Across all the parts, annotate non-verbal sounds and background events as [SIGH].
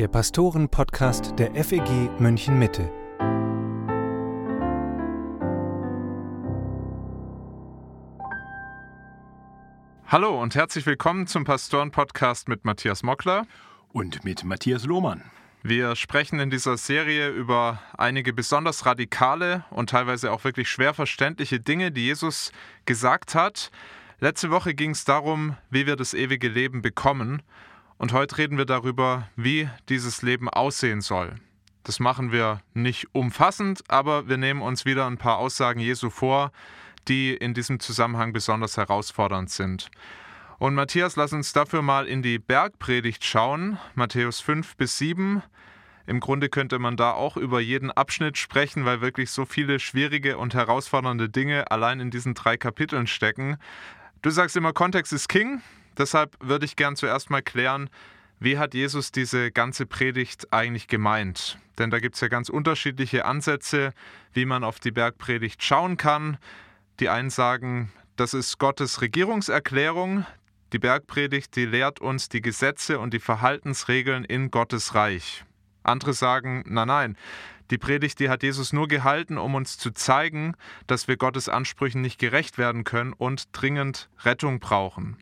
der Pastoren-Podcast der FEG München Mitte. Hallo und herzlich willkommen zum Pastoren-Podcast mit Matthias Mockler und mit Matthias Lohmann. Wir sprechen in dieser Serie über einige besonders radikale und teilweise auch wirklich schwer verständliche Dinge, die Jesus gesagt hat. Letzte Woche ging es darum, wie wir das ewige Leben bekommen. Und heute reden wir darüber, wie dieses Leben aussehen soll. Das machen wir nicht umfassend, aber wir nehmen uns wieder ein paar Aussagen Jesu vor, die in diesem Zusammenhang besonders herausfordernd sind. Und Matthias, lass uns dafür mal in die Bergpredigt schauen, Matthäus 5 bis 7. Im Grunde könnte man da auch über jeden Abschnitt sprechen, weil wirklich so viele schwierige und herausfordernde Dinge allein in diesen drei Kapiteln stecken. Du sagst immer, Kontext ist King. Deshalb würde ich gern zuerst mal klären, wie hat Jesus diese ganze Predigt eigentlich gemeint? Denn da gibt es ja ganz unterschiedliche Ansätze, wie man auf die Bergpredigt schauen kann. Die einen sagen, das ist Gottes Regierungserklärung. Die Bergpredigt, die lehrt uns die Gesetze und die Verhaltensregeln in Gottes Reich. Andere sagen, nein, nein, die Predigt, die hat Jesus nur gehalten, um uns zu zeigen, dass wir Gottes Ansprüchen nicht gerecht werden können und dringend Rettung brauchen.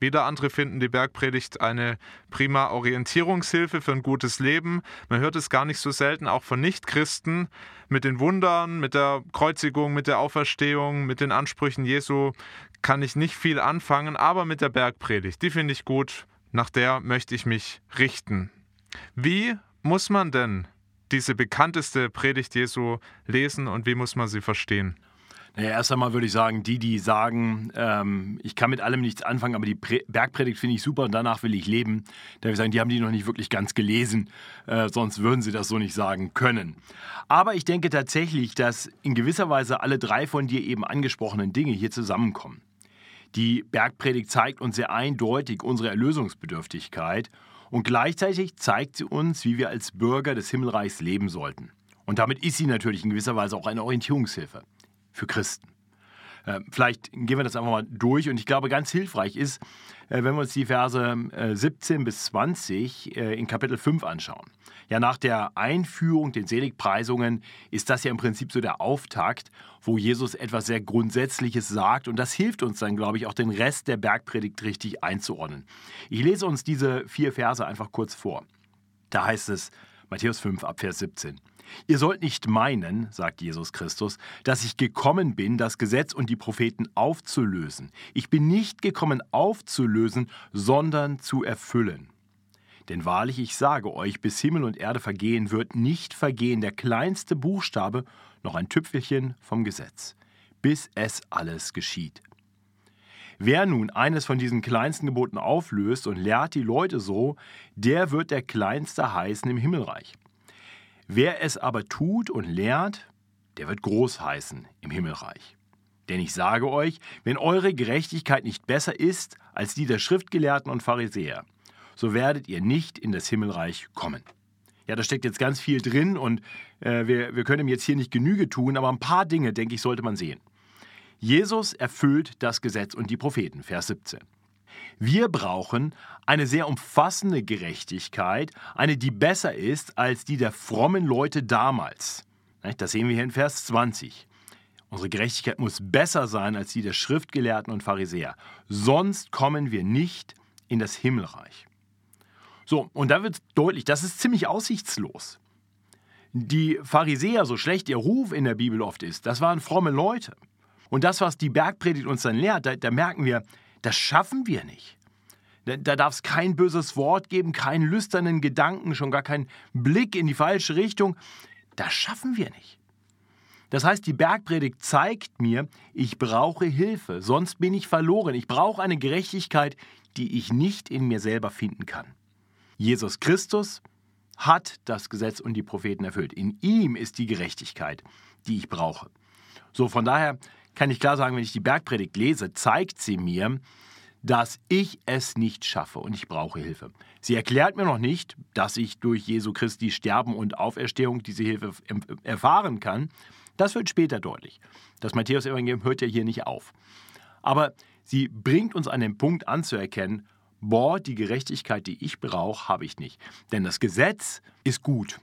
Wieder andere finden die Bergpredigt eine prima Orientierungshilfe für ein gutes Leben. Man hört es gar nicht so selten auch von Nichtchristen mit den Wundern, mit der Kreuzigung, mit der Auferstehung, mit den Ansprüchen Jesu kann ich nicht viel anfangen, aber mit der Bergpredigt, die finde ich gut, nach der möchte ich mich richten. Wie muss man denn diese bekannteste Predigt Jesu lesen und wie muss man sie verstehen? Naja, erst einmal würde ich sagen, die, die sagen, ähm, ich kann mit allem nichts anfangen, aber die Pre Bergpredigt finde ich super und danach will ich leben, da würde ich sagen, die haben die noch nicht wirklich ganz gelesen, äh, sonst würden sie das so nicht sagen können. Aber ich denke tatsächlich, dass in gewisser Weise alle drei von dir eben angesprochenen Dinge hier zusammenkommen. Die Bergpredigt zeigt uns sehr eindeutig unsere Erlösungsbedürftigkeit und gleichzeitig zeigt sie uns, wie wir als Bürger des Himmelreichs leben sollten. Und damit ist sie natürlich in gewisser Weise auch eine Orientierungshilfe für Christen. Äh, vielleicht gehen wir das einfach mal durch und ich glaube, ganz hilfreich ist, äh, wenn wir uns die Verse 17 äh, bis 20 in Kapitel 5 anschauen. Ja, nach der Einführung, den Seligpreisungen, ist das ja im Prinzip so der Auftakt, wo Jesus etwas sehr Grundsätzliches sagt und das hilft uns dann, glaube ich, auch den Rest der Bergpredigt richtig einzuordnen. Ich lese uns diese vier Verse einfach kurz vor. Da heißt es, Matthäus 5 ab Vers 17. Ihr sollt nicht meinen, sagt Jesus Christus, dass ich gekommen bin, das Gesetz und die Propheten aufzulösen. Ich bin nicht gekommen aufzulösen, sondern zu erfüllen. Denn wahrlich, ich sage euch, bis Himmel und Erde vergehen, wird nicht vergehen der kleinste Buchstabe noch ein Tüpfelchen vom Gesetz, bis es alles geschieht. Wer nun eines von diesen kleinsten Geboten auflöst und lehrt die Leute so, der wird der Kleinste heißen im Himmelreich. Wer es aber tut und lehrt, der wird groß heißen im Himmelreich. Denn ich sage euch, wenn eure Gerechtigkeit nicht besser ist als die der Schriftgelehrten und Pharisäer, so werdet ihr nicht in das Himmelreich kommen. Ja, da steckt jetzt ganz viel drin und äh, wir, wir können ihm jetzt hier nicht Genüge tun, aber ein paar Dinge, denke ich, sollte man sehen. Jesus erfüllt das Gesetz und die Propheten, Vers 17. Wir brauchen eine sehr umfassende Gerechtigkeit, eine, die besser ist als die der frommen Leute damals. Das sehen wir hier in Vers 20. Unsere Gerechtigkeit muss besser sein als die der Schriftgelehrten und Pharisäer. Sonst kommen wir nicht in das Himmelreich. So, und da wird deutlich, das ist ziemlich aussichtslos. Die Pharisäer, so schlecht ihr Ruf in der Bibel oft ist, das waren fromme Leute. Und das, was die Bergpredigt uns dann lehrt, da, da merken wir, das schaffen wir nicht. Da darf es kein böses Wort geben, keinen lüsternen Gedanken, schon gar keinen Blick in die falsche Richtung. Das schaffen wir nicht. Das heißt, die Bergpredigt zeigt mir, ich brauche Hilfe, sonst bin ich verloren. Ich brauche eine Gerechtigkeit, die ich nicht in mir selber finden kann. Jesus Christus hat das Gesetz und die Propheten erfüllt. In ihm ist die Gerechtigkeit, die ich brauche. So, von daher kann ich klar sagen, wenn ich die Bergpredigt lese, zeigt sie mir, dass ich es nicht schaffe und ich brauche Hilfe. Sie erklärt mir noch nicht, dass ich durch Jesu Christi Sterben und Auferstehung diese Hilfe erfahren kann. Das wird später deutlich. Das Matthäus-Evangelium hört ja hier nicht auf. Aber sie bringt uns an den Punkt anzuerkennen, boah, die Gerechtigkeit, die ich brauche, habe ich nicht. Denn das Gesetz ist gut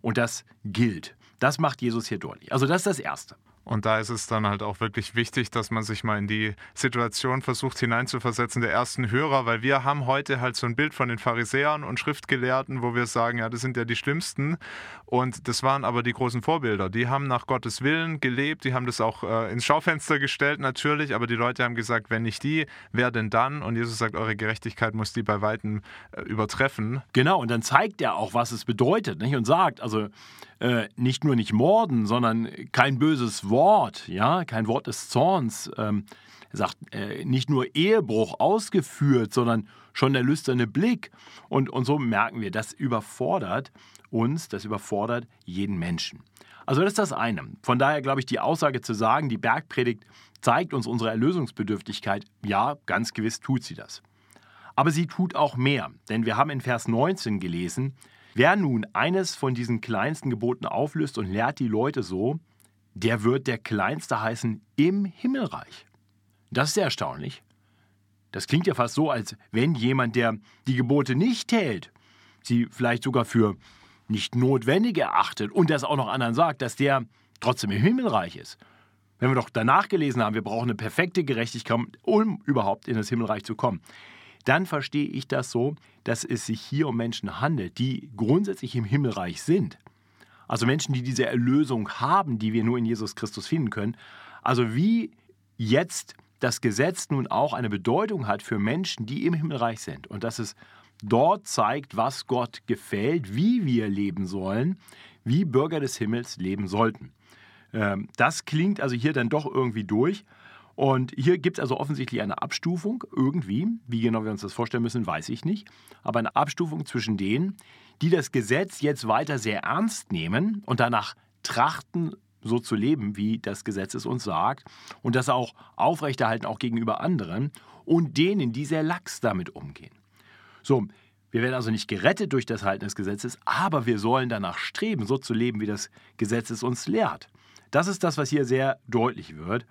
und das gilt. Das macht Jesus hier deutlich. Also das ist das Erste. Und da ist es dann halt auch wirklich wichtig, dass man sich mal in die Situation versucht hineinzuversetzen der ersten Hörer, weil wir haben heute halt so ein Bild von den Pharisäern und Schriftgelehrten, wo wir sagen, ja, das sind ja die Schlimmsten. Und das waren aber die großen Vorbilder. Die haben nach Gottes Willen gelebt, die haben das auch äh, ins Schaufenster gestellt natürlich, aber die Leute haben gesagt, wenn nicht die, wer denn dann? Und Jesus sagt, eure Gerechtigkeit muss die bei Weitem äh, übertreffen. Genau, und dann zeigt er auch, was es bedeutet nicht? und sagt, also äh, nicht nur nicht morden, sondern kein böses Wort, ja, kein Wort des Zorns. Ähm, er sagt, äh, nicht nur Ehebruch ausgeführt, sondern schon der lüsterne Blick. Und, und so merken wir, das überfordert uns, das überfordert jeden Menschen. Also das ist das eine. Von daher glaube ich, die Aussage zu sagen, die Bergpredigt zeigt uns unsere Erlösungsbedürftigkeit, ja, ganz gewiss tut sie das. Aber sie tut auch mehr, denn wir haben in Vers 19 gelesen, Wer nun eines von diesen kleinsten Geboten auflöst und lehrt die Leute so, der wird der Kleinste heißen im Himmelreich. Das ist sehr erstaunlich. Das klingt ja fast so, als wenn jemand, der die Gebote nicht hält, sie vielleicht sogar für nicht notwendig erachtet und das auch noch anderen sagt, dass der trotzdem im Himmelreich ist. Wenn wir doch danach gelesen haben, wir brauchen eine perfekte Gerechtigkeit, um überhaupt in das Himmelreich zu kommen dann verstehe ich das so, dass es sich hier um Menschen handelt, die grundsätzlich im Himmelreich sind. Also Menschen, die diese Erlösung haben, die wir nur in Jesus Christus finden können. Also wie jetzt das Gesetz nun auch eine Bedeutung hat für Menschen, die im Himmelreich sind. Und dass es dort zeigt, was Gott gefällt, wie wir leben sollen, wie Bürger des Himmels leben sollten. Ähm, das klingt also hier dann doch irgendwie durch. Und hier gibt es also offensichtlich eine Abstufung, irgendwie. Wie genau wir uns das vorstellen müssen, weiß ich nicht. Aber eine Abstufung zwischen denen, die das Gesetz jetzt weiter sehr ernst nehmen und danach trachten, so zu leben, wie das Gesetz es uns sagt, und das auch aufrechterhalten, auch gegenüber anderen, und denen, die sehr lax damit umgehen. So, wir werden also nicht gerettet durch das Halten des Gesetzes, aber wir sollen danach streben, so zu leben, wie das Gesetz es uns lehrt. Das ist das, was hier sehr deutlich wird.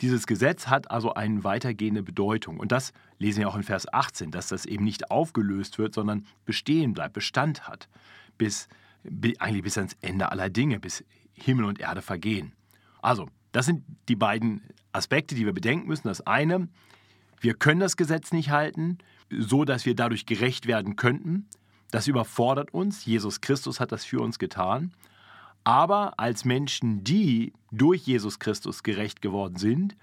Dieses Gesetz hat also eine weitergehende Bedeutung. Und das lesen wir auch in Vers 18, dass das eben nicht aufgelöst wird, sondern bestehen bleibt, Bestand hat, bis, eigentlich bis ans Ende aller Dinge, bis Himmel und Erde vergehen. Also, das sind die beiden Aspekte, die wir bedenken müssen. Das eine, wir können das Gesetz nicht halten, so dass wir dadurch gerecht werden könnten. Das überfordert uns. Jesus Christus hat das für uns getan. Aber als Menschen, die durch Jesus Christus gerecht geworden sind,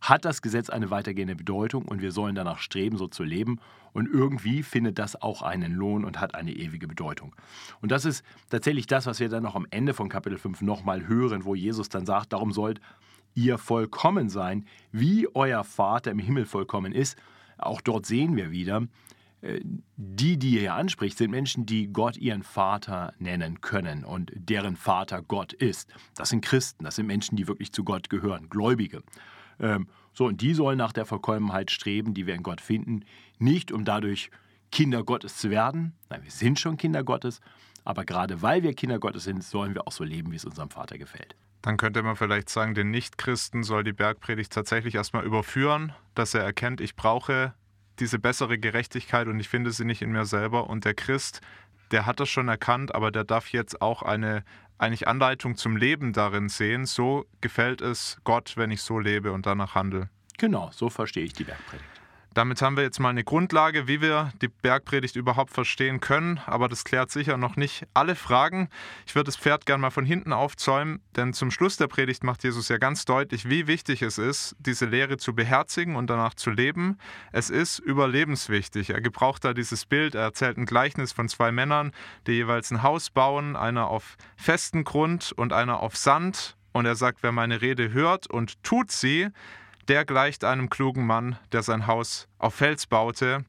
hat das Gesetz eine weitergehende Bedeutung und wir sollen danach streben, so zu leben. Und irgendwie findet das auch einen Lohn und hat eine ewige Bedeutung. Und das ist tatsächlich das, was wir dann noch am Ende von Kapitel 5 nochmal hören, wo Jesus dann sagt, darum sollt ihr vollkommen sein, wie euer Vater im Himmel vollkommen ist. Auch dort sehen wir wieder, die, die ihr hier anspricht, sind Menschen, die Gott ihren Vater nennen können und deren Vater Gott ist. Das sind Christen, das sind Menschen, die wirklich zu Gott gehören, Gläubige. Ähm, so, und die sollen nach der Vollkommenheit streben, die wir in Gott finden, nicht um dadurch Kinder Gottes zu werden. Nein, wir sind schon Kinder Gottes, aber gerade weil wir Kinder Gottes sind, sollen wir auch so leben, wie es unserem Vater gefällt. Dann könnte man vielleicht sagen, den Nichtchristen soll die Bergpredigt tatsächlich erstmal überführen, dass er erkennt, ich brauche diese bessere Gerechtigkeit und ich finde sie nicht in mir selber. Und der Christ, der hat das schon erkannt, aber der darf jetzt auch eine eigentlich Anleitung zum Leben darin sehen. So gefällt es Gott, wenn ich so lebe und danach handle. Genau, so verstehe ich die Bergpredigt. Damit haben wir jetzt mal eine Grundlage, wie wir die Bergpredigt überhaupt verstehen können, aber das klärt sicher noch nicht alle Fragen. Ich würde das Pferd gerne mal von hinten aufzäumen, denn zum Schluss der Predigt macht Jesus ja ganz deutlich, wie wichtig es ist, diese Lehre zu beherzigen und danach zu leben. Es ist überlebenswichtig. Er gebraucht da dieses Bild, er erzählt ein Gleichnis von zwei Männern, die jeweils ein Haus bauen, einer auf festen Grund und einer auf Sand. Und er sagt, wer meine Rede hört und tut sie, der gleicht einem klugen Mann, der sein Haus auf Fels baute.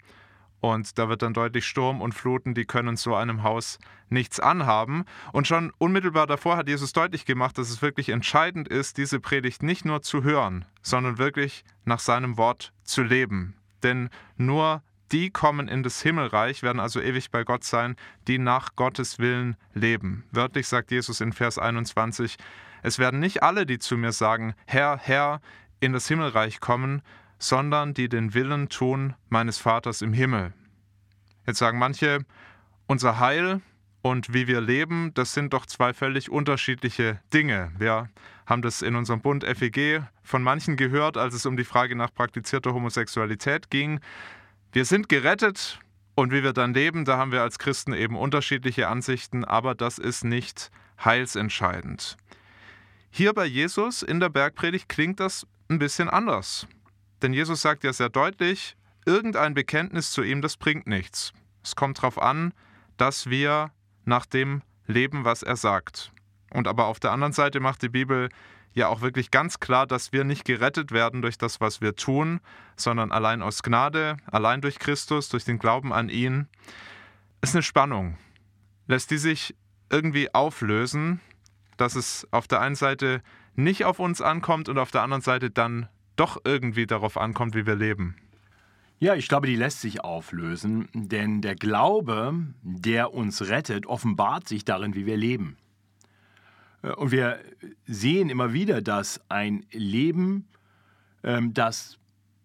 Und da wird dann deutlich Sturm und Fluten, die können so einem Haus nichts anhaben. Und schon unmittelbar davor hat Jesus deutlich gemacht, dass es wirklich entscheidend ist, diese Predigt nicht nur zu hören, sondern wirklich nach seinem Wort zu leben. Denn nur die kommen in das Himmelreich, werden also ewig bei Gott sein, die nach Gottes Willen leben. Wörtlich sagt Jesus in Vers 21, es werden nicht alle, die zu mir sagen, Herr, Herr, in das Himmelreich kommen, sondern die den Willen tun meines Vaters im Himmel. Jetzt sagen manche, unser Heil und wie wir leben, das sind doch zwei völlig unterschiedliche Dinge. Wir haben das in unserem Bund FEG von manchen gehört, als es um die Frage nach praktizierter Homosexualität ging. Wir sind gerettet und wie wir dann leben, da haben wir als Christen eben unterschiedliche Ansichten, aber das ist nicht heilsentscheidend. Hier bei Jesus in der Bergpredigt klingt das ein bisschen anders. Denn Jesus sagt ja sehr deutlich, irgendein Bekenntnis zu ihm, das bringt nichts. Es kommt darauf an, dass wir nach dem leben, was er sagt. Und aber auf der anderen Seite macht die Bibel ja auch wirklich ganz klar, dass wir nicht gerettet werden durch das, was wir tun, sondern allein aus Gnade, allein durch Christus, durch den Glauben an ihn. Ist eine Spannung. Lässt die sich irgendwie auflösen, dass es auf der einen Seite nicht auf uns ankommt und auf der anderen Seite dann doch irgendwie darauf ankommt, wie wir leben. Ja, ich glaube, die lässt sich auflösen, denn der Glaube, der uns rettet, offenbart sich darin, wie wir leben. Äh, und wir sehen immer wieder, dass ein Leben, ähm, das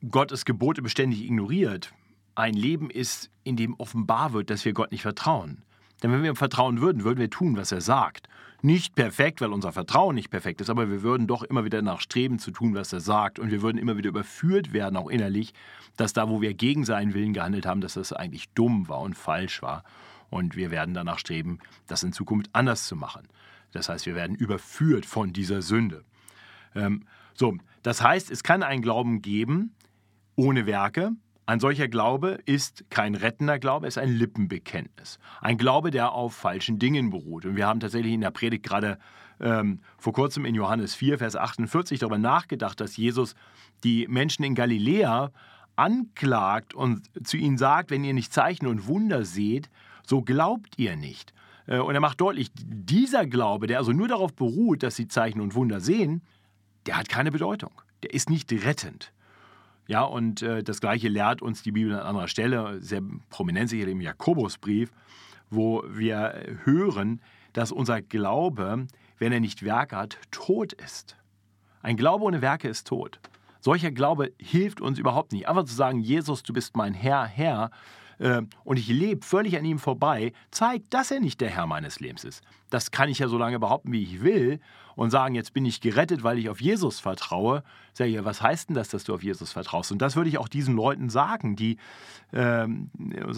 Gottes Gebote beständig ignoriert, ein Leben ist, in dem offenbar wird, dass wir Gott nicht vertrauen. Denn wenn wir ihm vertrauen würden, würden wir tun, was er sagt. Nicht perfekt, weil unser Vertrauen nicht perfekt ist, aber wir würden doch immer wieder nachstreben zu tun, was er sagt. Und wir würden immer wieder überführt werden, auch innerlich, dass da, wo wir gegen seinen Willen gehandelt haben, dass das eigentlich dumm war und falsch war. Und wir werden danach streben, das in Zukunft anders zu machen. Das heißt, wir werden überführt von dieser Sünde. Ähm, so, das heißt, es kann einen Glauben geben ohne Werke. Ein solcher Glaube ist kein rettender Glaube, es ist ein Lippenbekenntnis. Ein Glaube, der auf falschen Dingen beruht. Und wir haben tatsächlich in der Predigt gerade ähm, vor kurzem in Johannes 4, Vers 48 darüber nachgedacht, dass Jesus die Menschen in Galiläa anklagt und zu ihnen sagt, wenn ihr nicht Zeichen und Wunder seht, so glaubt ihr nicht. Äh, und er macht deutlich, dieser Glaube, der also nur darauf beruht, dass sie Zeichen und Wunder sehen, der hat keine Bedeutung. Der ist nicht rettend. Ja, und äh, das Gleiche lehrt uns die Bibel an anderer Stelle, sehr prominent sicher im Jakobusbrief, wo wir hören, dass unser Glaube, wenn er nicht Werke hat, tot ist. Ein Glaube ohne Werke ist tot. Solcher Glaube hilft uns überhaupt nicht. Einfach zu sagen, Jesus, du bist mein Herr, Herr, äh, und ich lebe völlig an ihm vorbei, zeigt, dass er nicht der Herr meines Lebens ist. Das kann ich ja so lange behaupten, wie ich will und sagen, jetzt bin ich gerettet, weil ich auf Jesus vertraue. Sag ich, was heißt denn das, dass du auf Jesus vertraust? Und das würde ich auch diesen Leuten sagen, die ähm,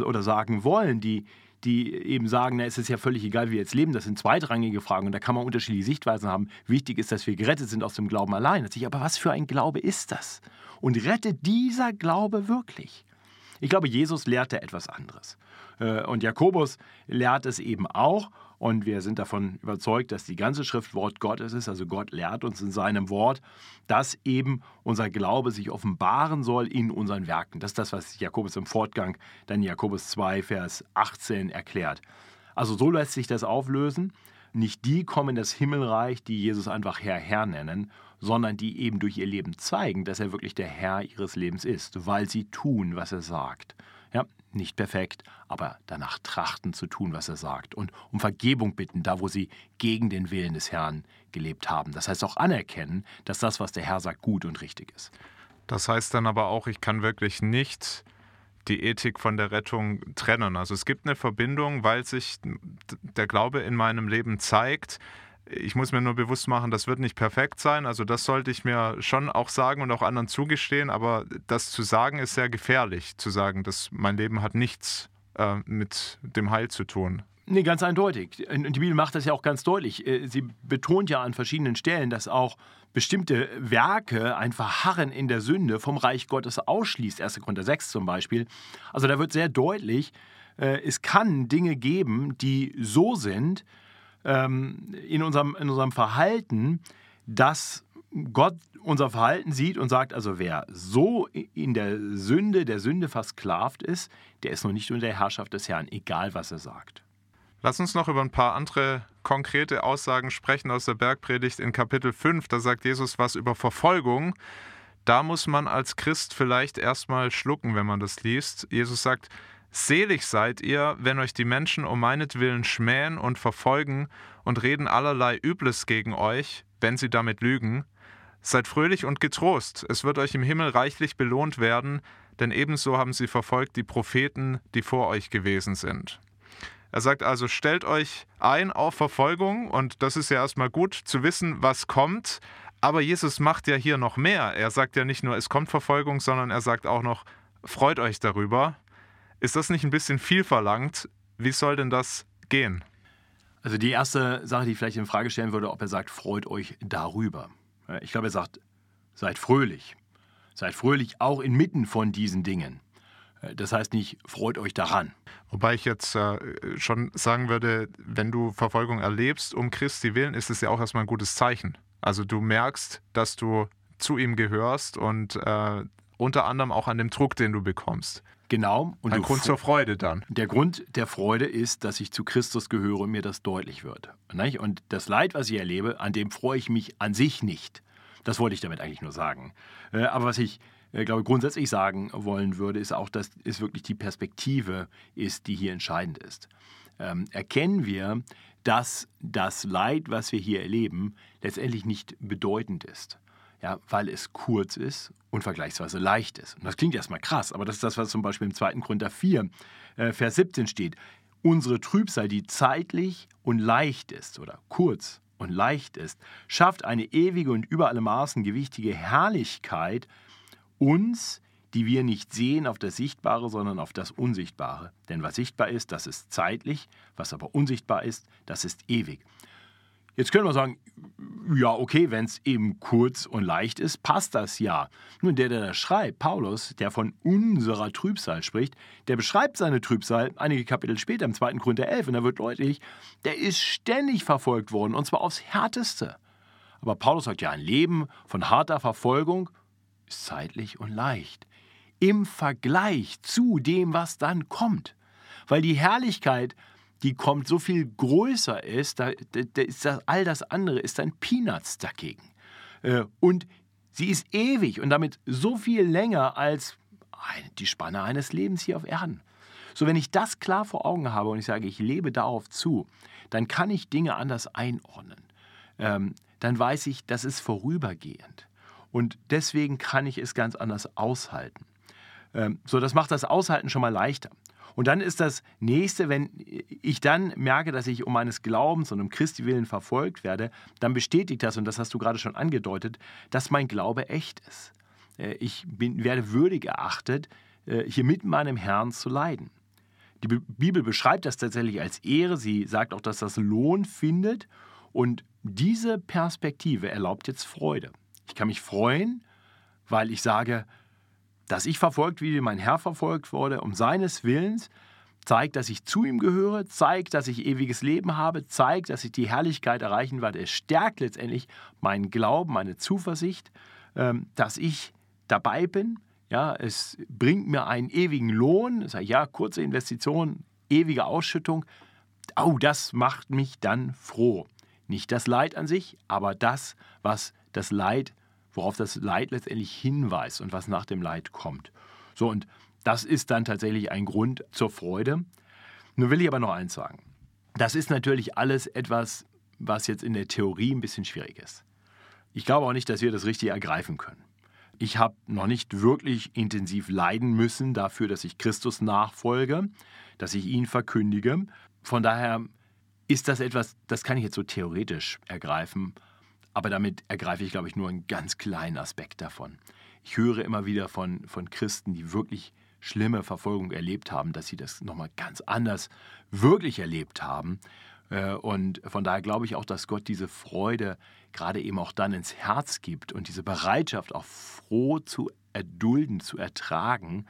oder sagen wollen, die die eben sagen, na, es ist ja völlig egal, wie wir jetzt leben, das sind zweitrangige Fragen und da kann man unterschiedliche Sichtweisen haben. Wichtig ist, dass wir gerettet sind aus dem Glauben allein. Aber was für ein Glaube ist das? Und rettet dieser Glaube wirklich? Ich glaube, Jesus lehrte etwas anderes. Äh, und Jakobus lehrt es eben auch. Und wir sind davon überzeugt, dass die ganze Schrift Wort Gottes ist. Also Gott lehrt uns in seinem Wort, dass eben unser Glaube sich offenbaren soll in unseren Werken. Das ist das, was Jakobus im Fortgang dann Jakobus 2, Vers 18 erklärt. Also so lässt sich das auflösen. Nicht die kommen in das Himmelreich, die Jesus einfach Herr, Herr nennen, sondern die eben durch ihr Leben zeigen, dass er wirklich der Herr ihres Lebens ist, weil sie tun, was er sagt. Ja, nicht perfekt, aber danach trachten zu tun, was er sagt und um Vergebung bitten, da wo sie gegen den Willen des Herrn gelebt haben. Das heißt auch anerkennen, dass das, was der Herr sagt, gut und richtig ist. Das heißt dann aber auch, ich kann wirklich nicht die Ethik von der Rettung trennen. Also es gibt eine Verbindung, weil sich der Glaube in meinem Leben zeigt, ich muss mir nur bewusst machen, das wird nicht perfekt sein. Also das sollte ich mir schon auch sagen und auch anderen zugestehen. Aber das zu sagen ist sehr gefährlich, zu sagen, dass mein Leben hat nichts äh, mit dem Heil zu tun. Nee, ganz eindeutig. Und die Bibel macht das ja auch ganz deutlich. Äh, sie betont ja an verschiedenen Stellen, dass auch bestimmte Werke, ein Verharren in der Sünde vom Reich Gottes ausschließt. 1. Korinther 6 zum Beispiel. Also da wird sehr deutlich, äh, es kann Dinge geben, die so sind, ähm, in, unserem, in unserem Verhalten, dass Gott unser Verhalten sieht und sagt, also wer so in der Sünde, der Sünde versklavt ist, der ist noch nicht unter der Herrschaft des Herrn, egal was er sagt. Lass uns noch über ein paar andere konkrete Aussagen sprechen aus der Bergpredigt in Kapitel 5. Da sagt Jesus was über Verfolgung. Da muss man als Christ vielleicht erstmal schlucken, wenn man das liest. Jesus sagt, Selig seid ihr, wenn euch die Menschen um meinetwillen schmähen und verfolgen und reden allerlei Übles gegen euch, wenn sie damit lügen. Seid fröhlich und getrost, es wird euch im Himmel reichlich belohnt werden, denn ebenso haben sie verfolgt die Propheten, die vor euch gewesen sind. Er sagt also, stellt euch ein auf Verfolgung und das ist ja erstmal gut zu wissen, was kommt. Aber Jesus macht ja hier noch mehr. Er sagt ja nicht nur, es kommt Verfolgung, sondern er sagt auch noch, freut euch darüber. Ist das nicht ein bisschen viel verlangt? Wie soll denn das gehen? Also die erste Sache, die ich vielleicht in Frage stellen würde, ob er sagt, freut euch darüber. Ich glaube, er sagt, seid fröhlich. Seid fröhlich auch inmitten von diesen Dingen. Das heißt nicht, freut euch daran. Wobei ich jetzt äh, schon sagen würde, wenn du Verfolgung erlebst, um Christi willen, ist es ja auch erstmal ein gutes Zeichen. Also du merkst, dass du zu ihm gehörst und äh, unter anderem auch an dem Druck, den du bekommst. Genau. Und Ein Grund zur Freude dann. Der Grund der Freude ist, dass ich zu Christus gehöre und mir das deutlich wird. Und das Leid, was ich erlebe, an dem freue ich mich an sich nicht. Das wollte ich damit eigentlich nur sagen. Äh, aber was ich äh, glaube grundsätzlich sagen wollen würde, ist auch, dass es wirklich die Perspektive ist, die hier entscheidend ist. Ähm, erkennen wir, dass das Leid, was wir hier erleben, letztendlich nicht bedeutend ist. Ja, weil es kurz ist und vergleichsweise leicht ist. Und das klingt erstmal krass, aber das ist das, was zum Beispiel im 2. Korinther 4, äh, Vers 17 steht. Unsere Trübsal, die zeitlich und leicht ist oder kurz und leicht ist, schafft eine ewige und über alle Maßen gewichtige Herrlichkeit uns, die wir nicht sehen auf das Sichtbare, sondern auf das Unsichtbare. Denn was sichtbar ist, das ist zeitlich, was aber unsichtbar ist, das ist ewig. Jetzt können wir sagen, ja, okay, wenn es eben kurz und leicht ist, passt das ja. Nun, der, der das schreibt, Paulus, der von unserer Trübsal spricht, der beschreibt seine Trübsal einige Kapitel später im 2. Korinther 11 und da wird deutlich, der ist ständig verfolgt worden und zwar aufs Härteste. Aber Paulus sagt ja, ein Leben von harter Verfolgung ist zeitlich und leicht. Im Vergleich zu dem, was dann kommt. Weil die Herrlichkeit, die kommt, so viel größer ist, da, da ist das, all das andere ist ein Peanuts dagegen. Äh, und sie ist ewig und damit so viel länger als die Spanne eines Lebens hier auf Erden. So, wenn ich das klar vor Augen habe und ich sage, ich lebe darauf zu, dann kann ich Dinge anders einordnen. Ähm, dann weiß ich, das ist vorübergehend. Und deswegen kann ich es ganz anders aushalten. Ähm, so, das macht das Aushalten schon mal leichter. Und dann ist das nächste, wenn ich dann merke, dass ich um meines Glaubens und um Christi willen verfolgt werde, dann bestätigt das, und das hast du gerade schon angedeutet, dass mein Glaube echt ist. Äh, ich bin, werde würdig erachtet, äh, hier mit meinem Herrn zu leiden. Die Bibel beschreibt das tatsächlich als Ehre. Sie sagt auch, dass das Lohn findet. Und diese Perspektive erlaubt jetzt Freude. Ich kann mich freuen, weil ich sage, dass ich verfolgt wie mein Herr verfolgt wurde, um seines Willens, zeigt, dass ich zu ihm gehöre, zeigt, dass ich ewiges Leben habe, zeigt, dass ich die Herrlichkeit erreichen werde. Es stärkt letztendlich meinen Glauben, meine Zuversicht, ähm, dass ich dabei bin. Ja, es bringt mir einen ewigen Lohn. Sage, ja, kurze Investition, ewige Ausschüttung. Oh, das macht mich dann froh. Nicht das Leid an sich, aber das, was das Leid, worauf das Leid letztendlich hinweist und was nach dem Leid kommt. So, und das ist dann tatsächlich ein Grund zur Freude. Nun will ich aber noch eins sagen. Das ist natürlich alles etwas, was jetzt in der Theorie ein bisschen schwierig ist. Ich glaube auch nicht, dass wir das richtig ergreifen können. Ich habe noch nicht wirklich intensiv leiden müssen dafür, dass ich Christus nachfolge, dass ich ihn verkündige. Von daher ist das etwas, das kann ich jetzt so theoretisch ergreifen, aber damit ergreife ich, glaube ich, nur einen ganz kleinen Aspekt davon. Ich höre immer wieder von, von Christen, die wirklich schlimme Verfolgung erlebt haben, dass sie das nochmal ganz anders wirklich erlebt haben. Äh, und von daher glaube ich auch, dass Gott diese Freude gerade eben auch dann ins Herz gibt und diese Bereitschaft auch froh zu erdulden, zu ertragen,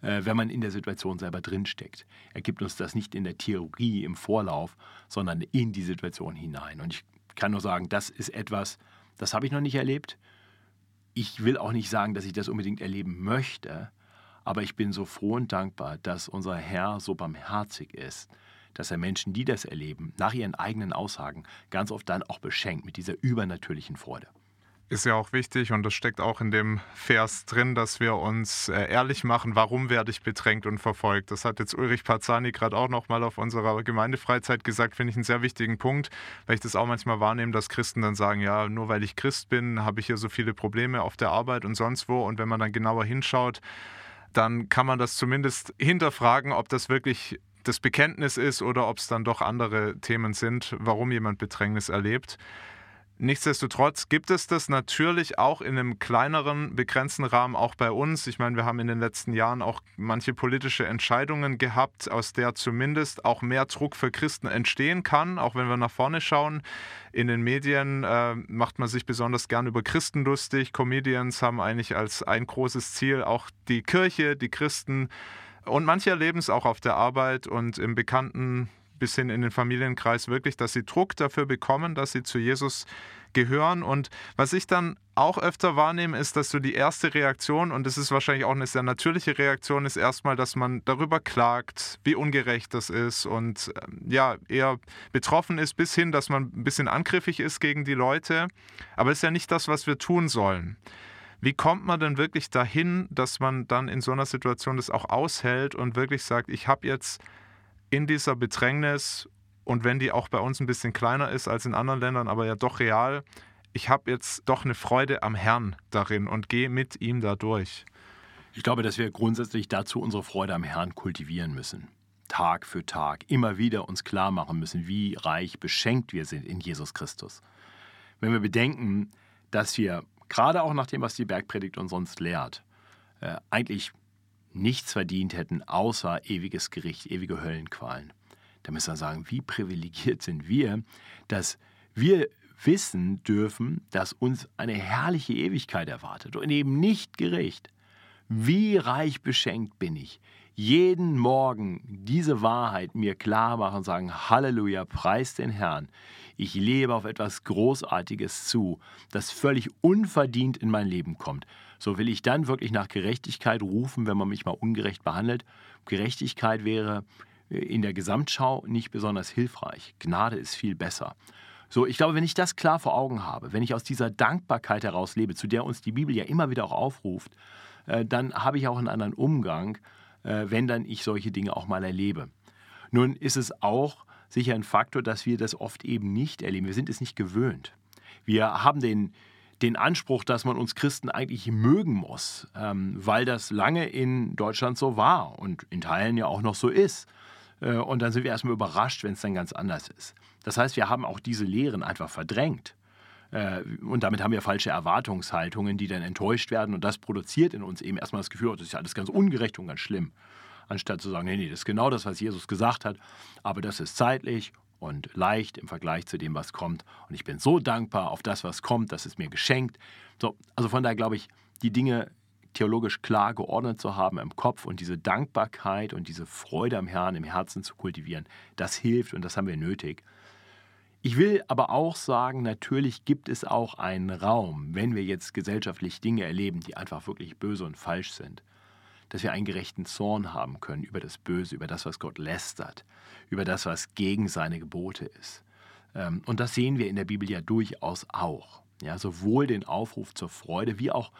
äh, wenn man in der Situation selber drinsteckt. Er gibt uns das nicht in der Theorie im Vorlauf, sondern in die Situation hinein. Und ich kann nur sagen, das ist etwas, das habe ich noch nicht erlebt. Ich will auch nicht sagen, dass ich das unbedingt erleben möchte, aber ich bin so froh und dankbar, dass unser Herr so barmherzig ist, dass er Menschen, die das erleben, nach ihren eigenen Aussagen ganz oft dann auch beschenkt mit dieser übernatürlichen Freude. Ist ja auch wichtig und das steckt auch in dem Vers drin, dass wir uns äh, ehrlich machen, warum werde ich bedrängt und verfolgt. Das hat jetzt Ulrich Parzani gerade auch nochmal auf unserer Gemeindefreizeit gesagt, finde ich einen sehr wichtigen Punkt, weil ich das auch manchmal wahrnehme, dass Christen dann sagen, ja, nur weil ich Christ bin, habe ich hier so viele Probleme auf der Arbeit und sonst wo. Und wenn man dann genauer hinschaut, dann kann man das zumindest hinterfragen, ob das wirklich das Bekenntnis ist oder ob es dann doch andere Themen sind, warum jemand Bedrängnis erlebt. Nichtsdestotrotz gibt es das natürlich auch in einem kleineren, begrenzten Rahmen auch bei uns. Ich meine, wir haben in den letzten Jahren auch manche politische Entscheidungen gehabt, aus der zumindest auch mehr Druck für Christen entstehen kann, auch wenn wir nach vorne schauen. In den Medien äh, macht man sich besonders gern über Christen lustig. Comedians haben eigentlich als ein großes Ziel auch die Kirche, die Christen. Und manche erleben es auch auf der Arbeit und im bekannten bis hin in den Familienkreis wirklich, dass sie Druck dafür bekommen, dass sie zu Jesus gehören. Und was ich dann auch öfter wahrnehme, ist, dass so die erste Reaktion, und das ist wahrscheinlich auch eine sehr natürliche Reaktion, ist erstmal, dass man darüber klagt, wie ungerecht das ist und ähm, ja, eher betroffen ist, bis hin, dass man ein bisschen angriffig ist gegen die Leute. Aber es ist ja nicht das, was wir tun sollen. Wie kommt man denn wirklich dahin, dass man dann in so einer Situation das auch aushält und wirklich sagt, ich habe jetzt in dieser Bedrängnis und wenn die auch bei uns ein bisschen kleiner ist als in anderen Ländern, aber ja doch real, ich habe jetzt doch eine Freude am Herrn darin und gehe mit ihm da durch. Ich glaube, dass wir grundsätzlich dazu unsere Freude am Herrn kultivieren müssen. Tag für Tag immer wieder uns klar machen müssen, wie reich beschenkt wir sind in Jesus Christus. Wenn wir bedenken, dass wir, gerade auch nach dem, was die Bergpredigt uns sonst lehrt, äh, eigentlich nichts verdient hätten, außer ewiges Gericht, ewige Höllenqualen. Da müssen wir sagen, wie privilegiert sind wir, dass wir wissen dürfen, dass uns eine herrliche Ewigkeit erwartet und eben nicht Gericht. Wie reich beschenkt bin ich, jeden Morgen diese Wahrheit mir klar machen und sagen, Halleluja, preis den Herrn. Ich lebe auf etwas Großartiges zu, das völlig unverdient in mein Leben kommt. So will ich dann wirklich nach Gerechtigkeit rufen, wenn man mich mal ungerecht behandelt. Gerechtigkeit wäre äh, in der Gesamtschau nicht besonders hilfreich. Gnade ist viel besser. So, ich glaube, wenn ich das klar vor Augen habe, wenn ich aus dieser Dankbarkeit heraus lebe, zu der uns die Bibel ja immer wieder auch aufruft, äh, dann habe ich auch einen anderen Umgang, äh, wenn dann ich solche Dinge auch mal erlebe. Nun ist es auch sicher ein Faktor, dass wir das oft eben nicht erleben. Wir sind es nicht gewöhnt. Wir haben den, den Anspruch, dass man uns Christen eigentlich mögen muss, ähm, weil das lange in Deutschland so war und in Teilen ja auch noch so ist. Äh, und dann sind wir erstmal überrascht, wenn es dann ganz anders ist. Das heißt, wir haben auch diese Lehren einfach verdrängt. Äh, und damit haben wir falsche Erwartungshaltungen, die dann enttäuscht werden. Und das produziert in uns eben erstmal das Gefühl, oh, das ist ja alles ganz ungerecht und ganz schlimm. Anstatt zu sagen, nee, nee, das ist genau das, was Jesus gesagt hat. Aber das ist zeitlich und leicht im Vergleich zu dem, was kommt. Und ich bin so dankbar auf das, was kommt, das ist mir geschenkt. So, also von daher glaube ich, die Dinge theologisch klar geordnet zu haben im Kopf und diese Dankbarkeit und diese Freude am Herrn im Herzen zu kultivieren, das hilft und das haben wir nötig. Ich will aber auch sagen, natürlich gibt es auch einen Raum, wenn wir jetzt gesellschaftlich Dinge erleben, die einfach wirklich böse und falsch sind, dass wir einen gerechten Zorn haben können über das Böse, über das, was Gott lästert, über das, was gegen seine Gebote ist. Ähm, und das sehen wir in der Bibel ja durchaus auch. Ja, sowohl den Aufruf zur Freude wie auch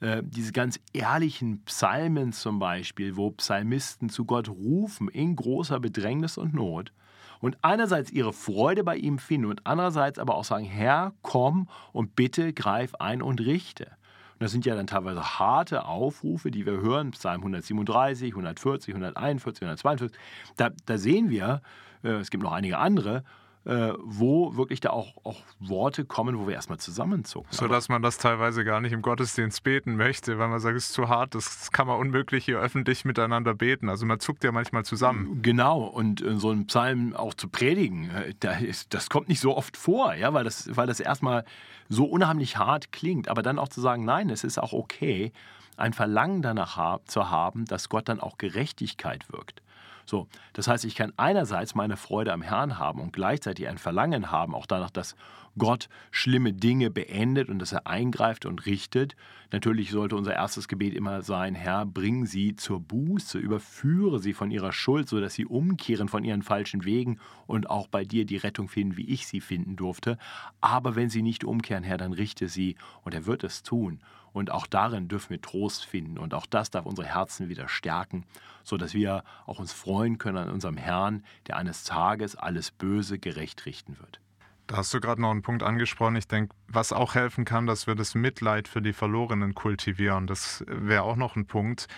äh, diese ganz ehrlichen Psalmen zum Beispiel, wo Psalmisten zu Gott rufen in großer Bedrängnis und Not und einerseits ihre Freude bei ihm finden und andererseits aber auch sagen, Herr, komm und bitte greif ein und richte. Das sind ja dann teilweise harte Aufrufe, die wir hören, Psalm 137, 140, 141, 142. Da, da sehen wir, äh, es gibt noch einige andere, äh, wo wirklich da auch, auch Worte kommen, wo wir erstmal zusammenzucken. So dass man das teilweise gar nicht im Gottesdienst beten möchte, weil man sagt, es ist zu hart, das kann man unmöglich hier öffentlich miteinander beten. Also man zuckt ja manchmal zusammen. Genau, und so einen Psalm auch zu predigen, äh, das kommt nicht so oft vor, ja, weil das, weil das erstmal so unheimlich hart klingt. Aber dann auch zu sagen, nein, es ist auch okay, ein Verlangen danach zu haben, dass Gott dann auch Gerechtigkeit wirkt. So, das heißt, ich kann einerseits meine Freude am Herrn haben und gleichzeitig ein Verlangen haben, auch danach, dass Gott schlimme Dinge beendet und dass er eingreift und richtet. Natürlich sollte unser erstes Gebet immer sein, Herr, bring sie zur Buße, überführe sie von ihrer Schuld, sodass sie umkehren von ihren falschen Wegen und auch bei dir die Rettung finden, wie ich sie finden durfte. Aber wenn sie nicht umkehren, Herr, dann richte sie und er wird es tun. Und auch darin dürfen wir Trost finden und auch das darf unsere Herzen wieder stärken, sodass wir auch uns freuen können an unserem Herrn, der eines Tages alles Böse gerecht richten wird. Da hast du gerade noch einen Punkt angesprochen. Ich denke, was auch helfen kann, dass wir das Mitleid für die Verlorenen kultivieren. Das wäre auch noch ein Punkt.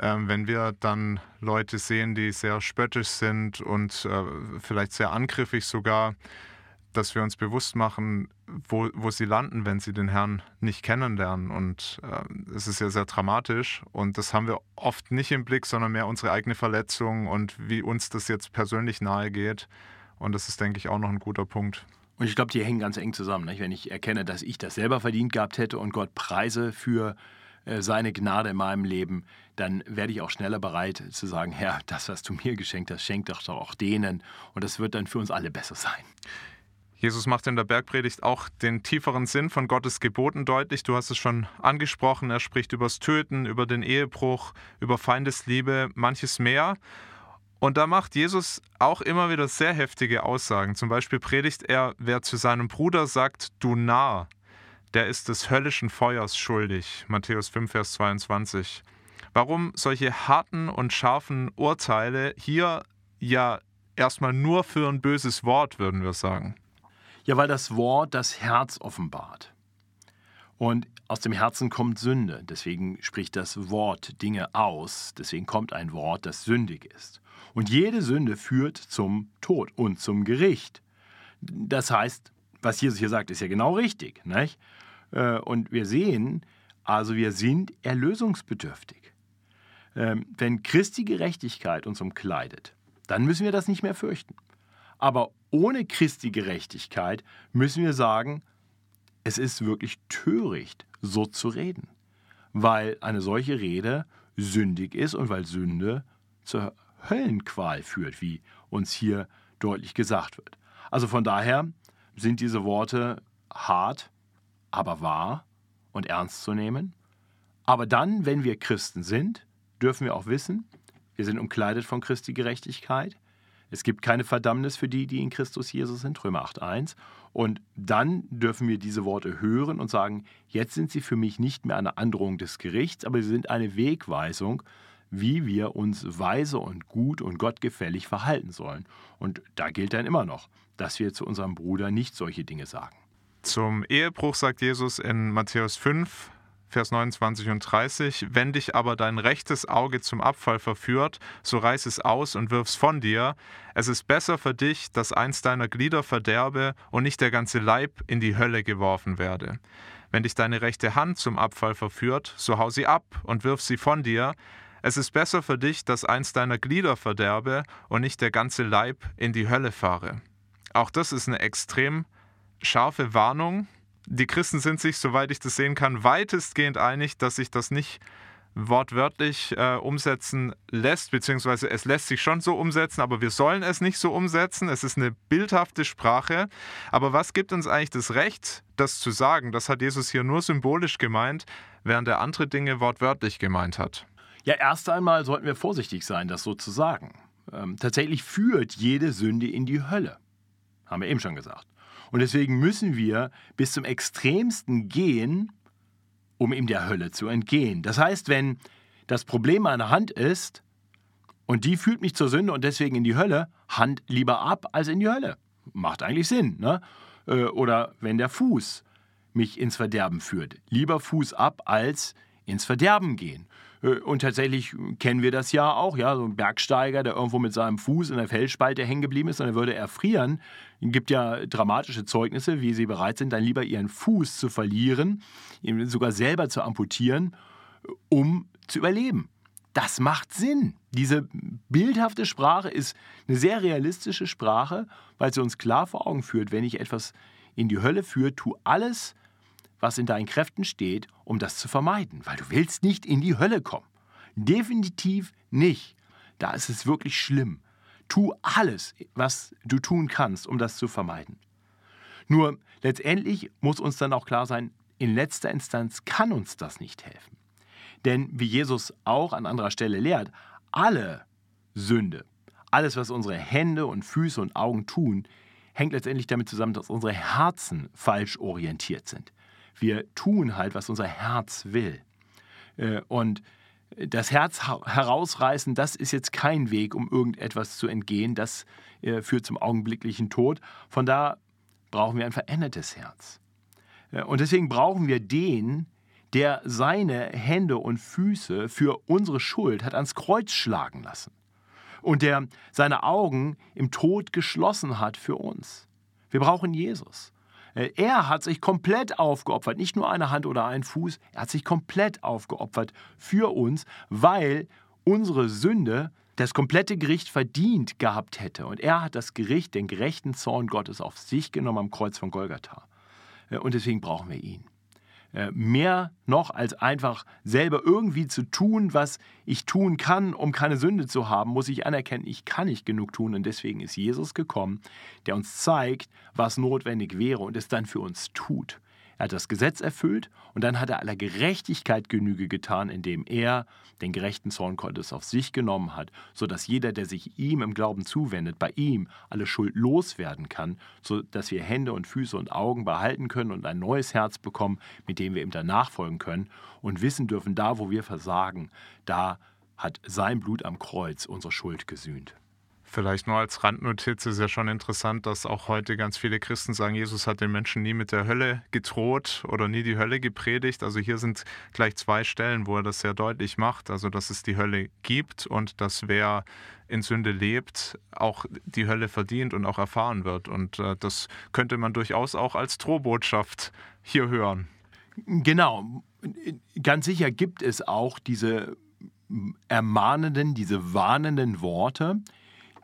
Ähm, wenn wir dann Leute sehen, die sehr spöttisch sind und äh, vielleicht sehr angriffig sogar, dass wir uns bewusst machen, wo, wo sie landen, wenn sie den Herrn nicht kennenlernen. Und äh, es ist ja sehr dramatisch. Und das haben wir oft nicht im Blick, sondern mehr unsere eigene Verletzung und wie uns das jetzt persönlich nahe geht. Und das ist, denke ich, auch noch ein guter Punkt. Und ich glaube, die hängen ganz eng zusammen. Nicht? Wenn ich erkenne, dass ich das selber verdient gehabt hätte und Gott preise für äh, seine Gnade in meinem Leben, dann werde ich auch schneller bereit zu sagen, Herr, das, was du mir geschenkt hast, schenk doch auch denen. Und das wird dann für uns alle besser sein. Jesus macht in der Bergpredigt auch den tieferen Sinn von Gottes Geboten deutlich. Du hast es schon angesprochen. Er spricht über das Töten, über den Ehebruch, über Feindesliebe, manches mehr. Und da macht Jesus auch immer wieder sehr heftige Aussagen. Zum Beispiel predigt er, wer zu seinem Bruder sagt, du Narr, der ist des höllischen Feuers schuldig. Matthäus 5, Vers 22. Warum solche harten und scharfen Urteile hier ja erstmal nur für ein böses Wort, würden wir sagen? Ja, weil das Wort das Herz offenbart. Und aus dem Herzen kommt Sünde. Deswegen spricht das Wort Dinge aus. Deswegen kommt ein Wort, das sündig ist. Und jede Sünde führt zum Tod und zum Gericht. Das heißt, was Jesus hier sagt, ist ja genau richtig. Nicht? Äh, und wir sehen, also wir sind erlösungsbedürftig. Ähm, wenn Christi Gerechtigkeit uns umkleidet, dann müssen wir das nicht mehr fürchten. Aber ohne Christi Gerechtigkeit müssen wir sagen, es ist wirklich töricht, so zu reden, weil eine solche Rede sündig ist und weil Sünde zur Höllenqual führt, wie uns hier deutlich gesagt wird. Also von daher sind diese Worte hart, aber wahr und ernst zu nehmen. Aber dann, wenn wir Christen sind, dürfen wir auch wissen, wir sind umkleidet von Christi Gerechtigkeit. Es gibt keine Verdammnis für die, die in Christus Jesus sind, Römer 8.1. Und dann dürfen wir diese Worte hören und sagen, jetzt sind sie für mich nicht mehr eine Androhung des Gerichts, aber sie sind eine Wegweisung, wie wir uns weise und gut und gottgefällig verhalten sollen. Und da gilt dann immer noch, dass wir zu unserem Bruder nicht solche Dinge sagen. Zum Ehebruch sagt Jesus in Matthäus 5, Vers 29 und 30, wenn dich aber dein rechtes Auge zum Abfall verführt, so reiß es aus und wirf's von dir. Es ist besser für dich, dass eins deiner Glieder verderbe und nicht der ganze Leib in die Hölle geworfen werde. Wenn dich deine rechte Hand zum Abfall verführt, so hau sie ab und wirf sie von dir. Es ist besser für dich, dass eins deiner Glieder verderbe und nicht der ganze Leib in die Hölle fahre. Auch das ist eine extrem scharfe Warnung, die Christen sind sich, soweit ich das sehen kann, weitestgehend einig, dass sich das nicht wortwörtlich äh, umsetzen lässt, beziehungsweise es lässt sich schon so umsetzen, aber wir sollen es nicht so umsetzen. Es ist eine bildhafte Sprache. Aber was gibt uns eigentlich das Recht, das zu sagen? Das hat Jesus hier nur symbolisch gemeint, während er andere Dinge wortwörtlich gemeint hat. Ja, erst einmal sollten wir vorsichtig sein, das so zu sagen. Ähm, tatsächlich führt jede Sünde in die Hölle. Haben wir eben schon gesagt. Und deswegen müssen wir bis zum Extremsten gehen, um ihm der Hölle zu entgehen. Das heißt, wenn das Problem meine Hand ist und die fühlt mich zur Sünde und deswegen in die Hölle, Hand lieber ab als in die Hölle. Macht eigentlich Sinn. Ne? Äh, oder wenn der Fuß mich ins Verderben führt, lieber Fuß ab als ins Verderben gehen. Äh, und tatsächlich kennen wir das ja auch, ja, so ein Bergsteiger, der irgendwo mit seinem Fuß in der Felsspalte hängen geblieben ist und er würde erfrieren. Es gibt ja dramatische Zeugnisse, wie sie bereit sind, dann lieber ihren Fuß zu verlieren, ihn sogar selber zu amputieren, um zu überleben. Das macht Sinn. Diese bildhafte Sprache ist eine sehr realistische Sprache, weil sie uns klar vor Augen führt, wenn ich etwas in die Hölle führe, tu alles, was in deinen Kräften steht, um das zu vermeiden, weil du willst nicht in die Hölle kommen. Definitiv nicht. Da ist es wirklich schlimm. Tu alles, was du tun kannst, um das zu vermeiden. Nur letztendlich muss uns dann auch klar sein, in letzter Instanz kann uns das nicht helfen. Denn wie Jesus auch an anderer Stelle lehrt, alle Sünde, alles, was unsere Hände und Füße und Augen tun, hängt letztendlich damit zusammen, dass unsere Herzen falsch orientiert sind. Wir tun halt, was unser Herz will. Äh, und das Herz herausreißen, das ist jetzt kein Weg, um irgendetwas zu entgehen. Das äh, führt zum augenblicklichen Tod. Von da brauchen wir ein verändertes Herz. Äh, und deswegen brauchen wir den, der seine Hände und Füße für unsere Schuld hat ans Kreuz schlagen lassen und der seine Augen im Tod geschlossen hat für uns. Wir brauchen Jesus. Äh, er hat sich komplett aufgeopfert, nicht nur eine Hand oder ein Fuß, er hat sich komplett aufgeopfert für uns, weil unsere Sünde das komplette Gericht verdient gehabt hätte. Und er hat das Gericht, den gerechten Zorn Gottes auf sich genommen am Kreuz von Golgatha. Äh, und deswegen brauchen wir ihn. Äh, mehr noch als einfach selber irgendwie zu tun, was ich tun kann, um keine Sünde zu haben, muss ich anerkennen, ich kann nicht genug tun und deswegen ist Jesus gekommen, der uns zeigt, was notwendig wäre und es dann für uns tut. Er hat das Gesetz erfüllt und dann hat er aller Gerechtigkeit Genüge getan, indem er den gerechten Zorn Gottes auf sich genommen hat, sodass jeder, der sich ihm im Glauben zuwendet, bei ihm alle Schuld loswerden kann, sodass wir Hände und Füße und Augen behalten können und ein neues Herz bekommen, mit dem wir ihm dann nachfolgen können und wissen dürfen, da wo wir versagen, da hat sein Blut am Kreuz unsere Schuld gesühnt. Vielleicht nur als Randnotiz ist ja schon interessant, dass auch heute ganz viele Christen sagen, Jesus hat den Menschen nie mit der Hölle gedroht oder nie die Hölle gepredigt. Also hier sind gleich zwei Stellen, wo er das sehr deutlich macht. Also dass es die Hölle gibt und dass wer in Sünde lebt, auch die Hölle verdient und auch erfahren wird. Und äh, das könnte man durchaus auch als Drohbotschaft hier hören. Genau. Ganz sicher gibt es auch diese ermahnenden, diese warnenden Worte,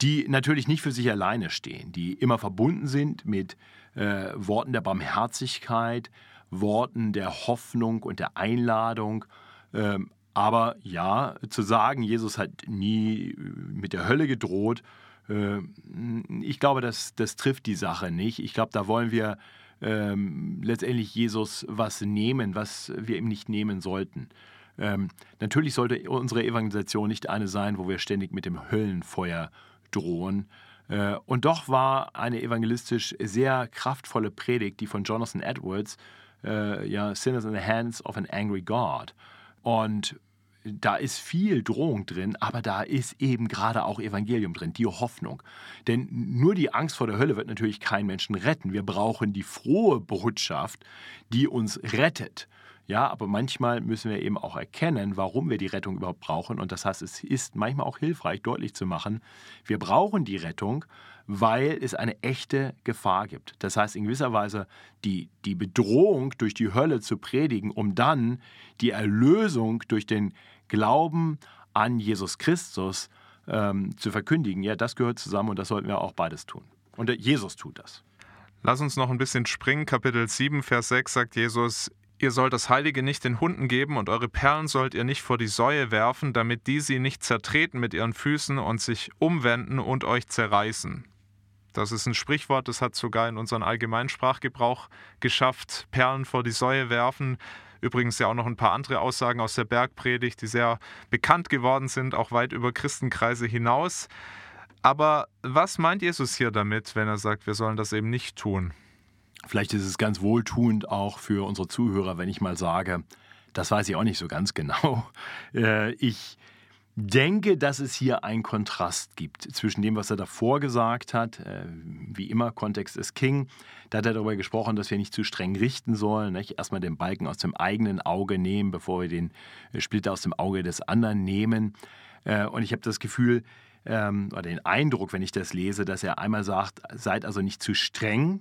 die natürlich nicht für sich alleine stehen, die immer verbunden sind mit äh, Worten der Barmherzigkeit, Worten der Hoffnung und der Einladung. Ähm, aber ja, zu sagen, Jesus hat nie mit der Hölle gedroht, äh, ich glaube, das, das trifft die Sache nicht. Ich glaube, da wollen wir ähm, letztendlich Jesus was nehmen, was wir ihm nicht nehmen sollten. Ähm, natürlich sollte unsere Evangelisation nicht eine sein, wo wir ständig mit dem Höllenfeuer drohen. Äh, und doch war eine evangelistisch sehr kraftvolle Predigt, die von Jonathan Edwards, äh, ja, Sinners in the Hands of an Angry God. Und da ist viel Drohung drin, aber da ist eben gerade auch Evangelium drin, die Hoffnung. Denn nur die Angst vor der Hölle wird natürlich keinen Menschen retten. Wir brauchen die frohe Botschaft, die uns rettet. Ja, aber manchmal müssen wir eben auch erkennen, warum wir die Rettung überhaupt brauchen. Und das heißt, es ist manchmal auch hilfreich, deutlich zu machen, wir brauchen die Rettung, weil es eine echte Gefahr gibt. Das heißt, in gewisser Weise die, die Bedrohung durch die Hölle zu predigen, um dann die Erlösung durch den Glauben an Jesus Christus ähm, zu verkündigen. Ja, das gehört zusammen und das sollten wir auch beides tun. Und Jesus tut das. Lass uns noch ein bisschen springen. Kapitel 7, Vers 6 sagt Jesus, Ihr sollt das Heilige nicht den Hunden geben und eure Perlen sollt ihr nicht vor die Säue werfen, damit die sie nicht zertreten mit ihren Füßen und sich umwenden und euch zerreißen. Das ist ein Sprichwort, das hat sogar in unseren allgemeinen Sprachgebrauch geschafft. Perlen vor die Säue werfen. Übrigens ja auch noch ein paar andere Aussagen aus der Bergpredigt, die sehr bekannt geworden sind, auch weit über Christenkreise hinaus. Aber was meint Jesus hier damit, wenn er sagt, wir sollen das eben nicht tun? Vielleicht ist es ganz wohltuend auch für unsere Zuhörer, wenn ich mal sage, das weiß ich auch nicht so ganz genau. [LAUGHS] Äh, ich denke, dass es hier einen Kontrast gibt zwischen dem, was er davor gesagt hat. Äh, wie immer, Kontext ist King. Da hat er darüber gesprochen, dass wir nicht zu streng richten sollen. Erstmal den Balken aus dem eigenen Auge nehmen, bevor wir den Splitter aus dem Auge des anderen nehmen. Äh, und ich habe das Gefühl, ähm, oder den Eindruck, wenn ich das lese, dass er einmal sagt, seid also nicht zu streng,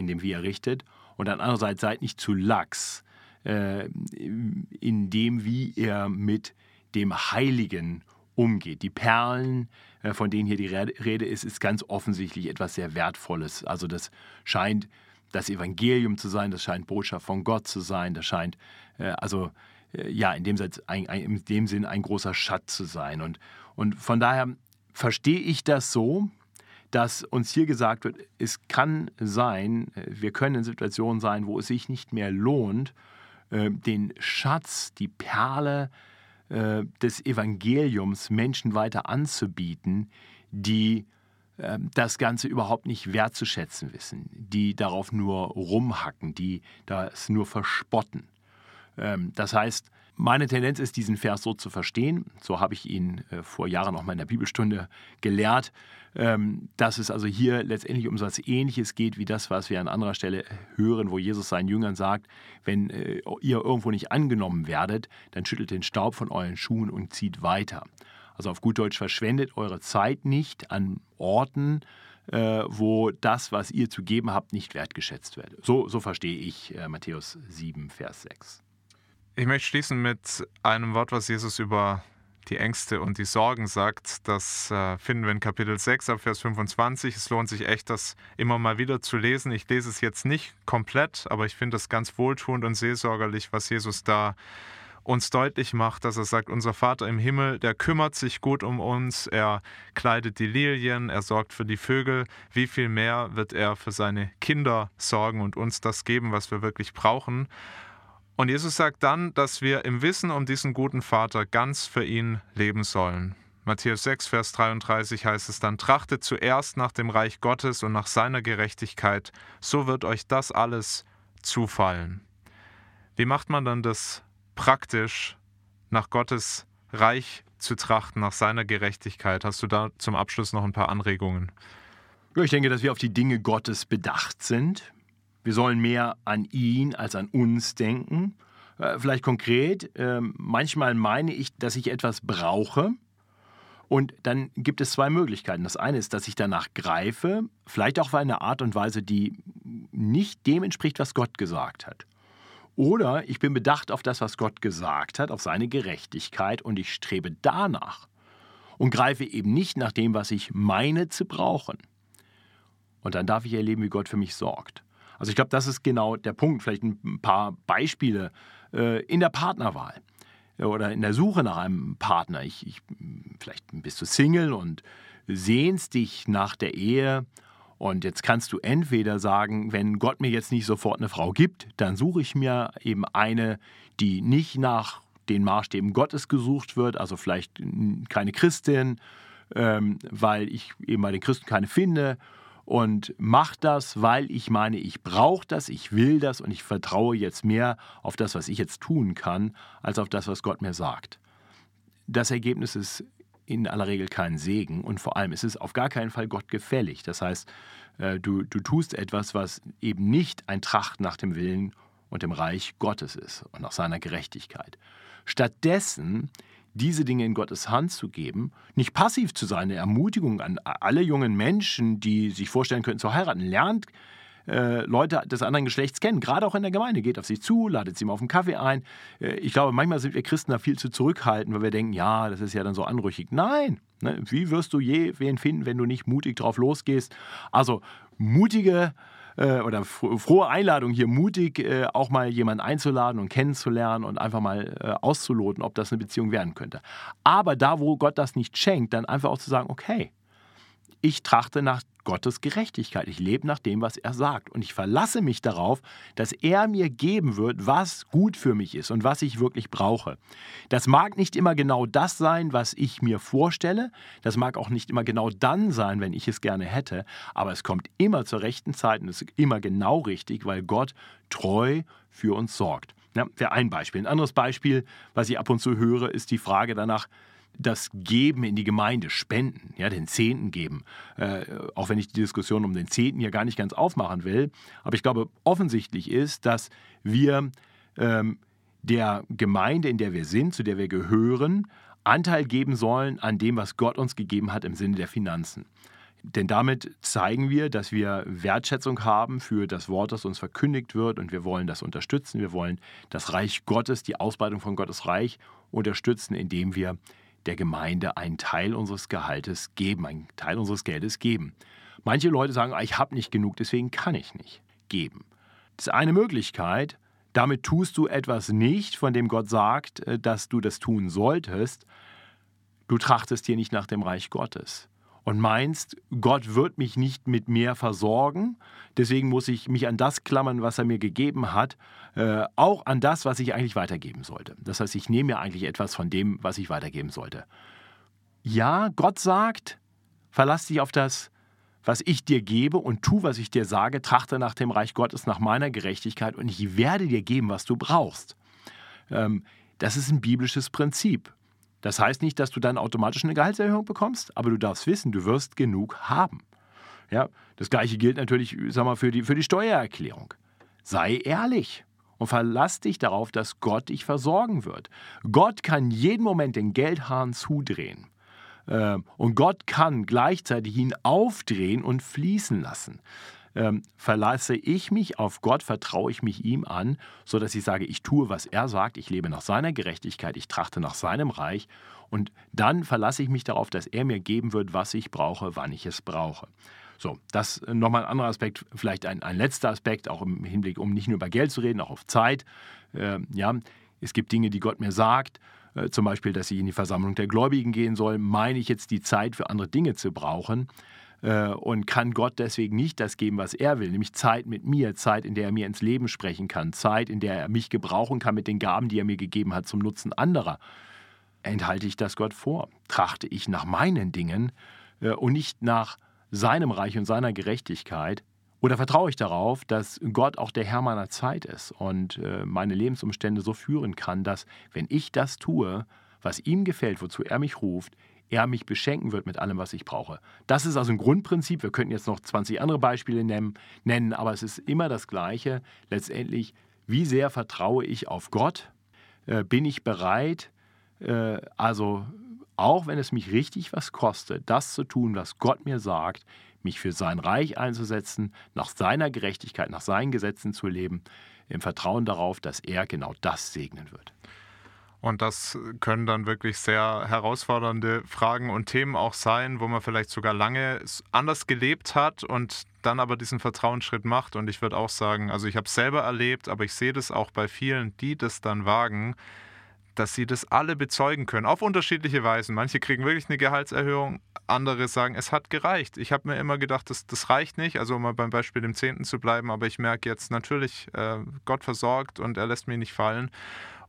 in dem wie er richtet, und dann andererseits seid nicht zu lax, äh, in dem wie er mit dem Heiligen umgeht. Die Perlen, äh, von denen hier die Rede ist, ist ganz offensichtlich etwas sehr Wertvolles. Also das scheint das Evangelium zu sein, das scheint Botschaft von Gott zu sein, das scheint äh, also äh, ja, in dem, ein, ein, in dem Sinn ein großer Schatz zu sein. Und, und von daher verstehe ich das so, dass uns hier gesagt wird, es kann sein, äh, wir können in Situationen sein, wo es sich nicht mehr lohnt, äh, den Schatz, die Perle des Evangeliums Menschen weiter anzubieten, die das Ganze überhaupt nicht wertzuschätzen wissen, die darauf nur rumhacken, die das nur verspotten. Ähm, das heißt, meine Tendenz ist, diesen Vers so zu verstehen. So habe ich ihn äh, vor Jahren auch mal in der Bibelstunde gelehrt, ähm, dass es also hier letztendlich um etwas Ähnliches geht wie das, was wir an anderer Stelle hören, wo Jesus seinen Jüngern sagt, wenn äh, ihr irgendwo nicht angenommen werdet, dann schüttelt den Staub von euren Schuhen und zieht weiter. Also auf gut Deutsch, verschwendet eure Zeit nicht an Orten, äh, wo das, was ihr zu geben habt, nicht wertgeschätzt wird. So, so verstehe ich Matthäus 7, Vers 6. Ich möchte schließen mit einem Wort, was Jesus über die Ängste und die Sorgen sagt. Das äh, finden wir in Kapitel 6 ab Vers 25. Es lohnt sich echt, das immer mal wieder zu lesen. Ich lese es jetzt nicht komplett, aber ich finde es ganz wohltuend und seelsorgerlich, was Jesus da uns deutlich macht, dass er sagt, unser Vater im Himmel, der kümmert sich gut um uns, er kleidet die Lilien, er sorgt für die Vögel. Wie viel mehr wird er für seine Kinder sorgen und uns das geben, was wir wirklich brauchen? Und Jesus sagt dann, dass wir im Wissen um diesen guten Vater ganz für ihn leben sollen. Matthäus 6, Vers 33 heißt es dann, trachtet zuerst nach dem Reich Gottes und nach seiner Gerechtigkeit, so wird euch das alles zufallen. Wie macht man dann das praktisch, nach Gottes Reich zu trachten, nach seiner Gerechtigkeit? Hast du da zum Abschluss noch ein paar Anregungen? Ich denke, dass wir auf die Dinge Gottes bedacht sind. Wir sollen mehr an ihn als an uns denken. Äh, vielleicht konkret, ähm, manchmal meine ich, dass ich etwas brauche. Und dann gibt es zwei Möglichkeiten. Das eine ist, dass ich danach greife, vielleicht auch auf eine Art und Weise, die nicht dem entspricht, was Gott gesagt hat. Oder ich bin bedacht auf das, was Gott gesagt hat, auf seine Gerechtigkeit und ich strebe danach und greife eben nicht nach dem, was ich meine zu brauchen. Und dann darf ich erleben, wie Gott für mich sorgt. Also ich glaube, das ist genau der Punkt. Vielleicht ein paar Beispiele äh, in der Partnerwahl oder in der Suche nach einem Partner. Ich, ich, vielleicht bist du Single und sehnst dich nach der Ehe. Und jetzt kannst du entweder sagen, wenn Gott mir jetzt nicht sofort eine Frau gibt, dann suche ich mir eben eine, die nicht nach den Maßstäben Gottes gesucht wird, also vielleicht keine Christin, ähm, weil ich eben bei den Christen keine finde und mache das, weil ich meine, ich brauche das, ich will das und ich vertraue jetzt mehr auf das, was ich jetzt tun kann, als auf das, was Gott mir sagt. Das Ergebnis ist in aller Regel kein Segen und vor allem ist es auf gar keinen Fall Gott gefällig. Das heißt, äh, du, du tust etwas, was eben nicht ein Tracht nach dem Willen und dem Reich Gottes ist und nach seiner Gerechtigkeit. Stattdessen diese Dinge in Gottes Hand zu geben, nicht passiv zu sein, eine Ermutigung an alle jungen Menschen, die sich vorstellen könnten zu heiraten. Lernt äh, Leute des anderen Geschlechts kennen, gerade auch in der Gemeinde. Geht auf sie zu, ladet sie mal auf einen Kaffee ein. Äh, ich glaube, manchmal sind wir Christen da viel zu zurückhaltend, weil wir denken, ja, das ist ja dann so anrüchig. Nein, ne? wie wirst du je wen finden, wenn du nicht mutig drauf losgehst? Also mutige äh, oder frohe Einladung hier, mutig äh, auch mal jemanden einzuladen und kennenzulernen und einfach mal äh, auszuloten, ob das eine Beziehung werden könnte. Aber da, wo Gott das nicht schenkt, dann einfach auch zu sagen, okay, ich trachte nach Gottes Gerechtigkeit. Ich lebe nach dem, was er sagt. Und ich verlasse mich darauf, dass er mir geben wird, was gut für mich ist und was ich wirklich brauche. Das mag nicht immer genau das sein, was ich mir vorstelle. Das mag auch nicht immer genau dann sein, wenn ich es gerne hätte. Aber es kommt immer zur rechten Zeit und es ist immer genau richtig, weil Gott treu für uns sorgt. Ja, wäre ein Beispiel. Ein anderes Beispiel, was ich ab und zu höre, ist die Frage danach, das Geben in die Gemeinde, Spenden, ja, den Zehnten geben. Äh, auch wenn ich die Diskussion um den Zehnten hier gar nicht ganz aufmachen will. Aber ich glaube, offensichtlich ist, dass wir ähm, der Gemeinde, in der wir sind, zu der wir gehören, Anteil geben sollen an dem, was Gott uns gegeben hat im Sinne der Finanzen. Denn damit zeigen wir, dass wir Wertschätzung haben für das Wort, das uns verkündigt wird und wir wollen das unterstützen. Wir wollen das Reich Gottes, die Ausbreitung von Gottes Reich unterstützen, indem wir der Gemeinde einen Teil unseres Gehaltes geben, einen Teil unseres Geldes geben. Manche Leute sagen, ah, ich habe nicht genug, deswegen kann ich nicht geben. Das ist eine Möglichkeit, damit tust du etwas nicht, von dem Gott sagt, äh, dass du das tun solltest. Du trachtest hier nicht nach dem Reich Gottes und meinst, Gott wird mich nicht mit mehr versorgen, deswegen muss ich mich an das klammern, was er mir gegeben hat, äh, auch an das, was ich eigentlich weitergeben sollte. Das heißt, ich nehme mir eigentlich etwas von dem, was ich weitergeben sollte. Ja, Gott sagt, verlass dich auf das, was ich dir gebe und tu, was ich dir sage, trachte nach dem Reich Gottes, nach meiner Gerechtigkeit und ich werde dir geben, was du brauchst. Ähm, das ist ein biblisches Prinzip. Das heißt nicht, dass du dann automatisch eine Gehaltserhöhung bekommst, aber du darfst wissen, du wirst genug haben. Ja, das gleiche gilt natürlich, sag mal, für die, für die Steuererklärung. Sei ehrlich und verlass dich darauf, dass Gott dich versorgen wird. Gott kann jeden Moment den Geldhahn zudrehen. Ähm, und Gott kann gleichzeitig ihn aufdrehen und fließen lassen. Ähm, verlasse ich mich auf Gott, vertraue ich mich ihm an, sodass ich sage, ich tue, was er sagt, ich lebe nach seiner Gerechtigkeit, ich trachte nach seinem Reich und dann verlasse ich mich darauf, dass er mir geben wird, was ich brauche, wann ich es brauche. So, das nochmal ein anderer Aspekt, vielleicht ein, ein letzter Aspekt, auch im Hinblick, um nicht nur über Geld zu reden, auch auf Zeit. Äh, ja, es gibt Dinge, die Gott mir sagt, äh, zum Beispiel, dass ich in die Versammlung der Gläubigen gehen soll, meine ich jetzt die Zeit für andere Dinge zu brauchen äh, und kann Gott deswegen nicht das geben, was er will, nämlich Zeit mit mir, Zeit, in der er mir ins Leben sprechen kann, Zeit, in der er mich gebrauchen kann mit den Gaben, die er mir gegeben hat zum Nutzen anderer. Enthalte ich das Gott vor? Trachte ich nach meinen Dingen äh, und nicht nach seinem Reich und seiner Gerechtigkeit? Oder vertraue ich darauf, dass Gott auch der Herr meiner Zeit ist und äh, meine Lebensumstände so führen kann, dass, wenn ich das tue, was ihm gefällt, wozu er mich ruft, er mich beschenken wird mit allem, was ich brauche. Das ist also ein Grundprinzip. Wir könnten jetzt noch 20 andere Beispiele nennen, nennen aber es ist immer das Gleiche. Letztendlich, wie sehr vertraue ich auf Gott? Äh, bin ich bereit, äh, also auch wenn es mich richtig was kostet, das zu tun, was Gott mir sagt, mich für sein Reich einzusetzen, nach seiner Gerechtigkeit, nach seinen Gesetzen zu leben, im Vertrauen darauf, dass er genau das segnen wird. Und das können dann wirklich sehr herausfordernde Fragen und Themen auch sein, wo man vielleicht sogar lange anders gelebt hat und dann aber diesen Vertrauensschritt macht. Und ich würde auch sagen, also ich habe es selber erlebt, aber ich sehe das auch bei vielen, die das dann wagen, dass sie das alle bezeugen können, auf unterschiedliche Weisen. Manche kriegen wirklich eine Gehaltserhöhung, andere sagen, es hat gereicht. Ich habe mir immer gedacht, das, das reicht nicht, also um mal beim Beispiel dem Zehnten zu bleiben, aber ich merke jetzt natürlich, äh, Gott versorgt und er lässt mich nicht fallen.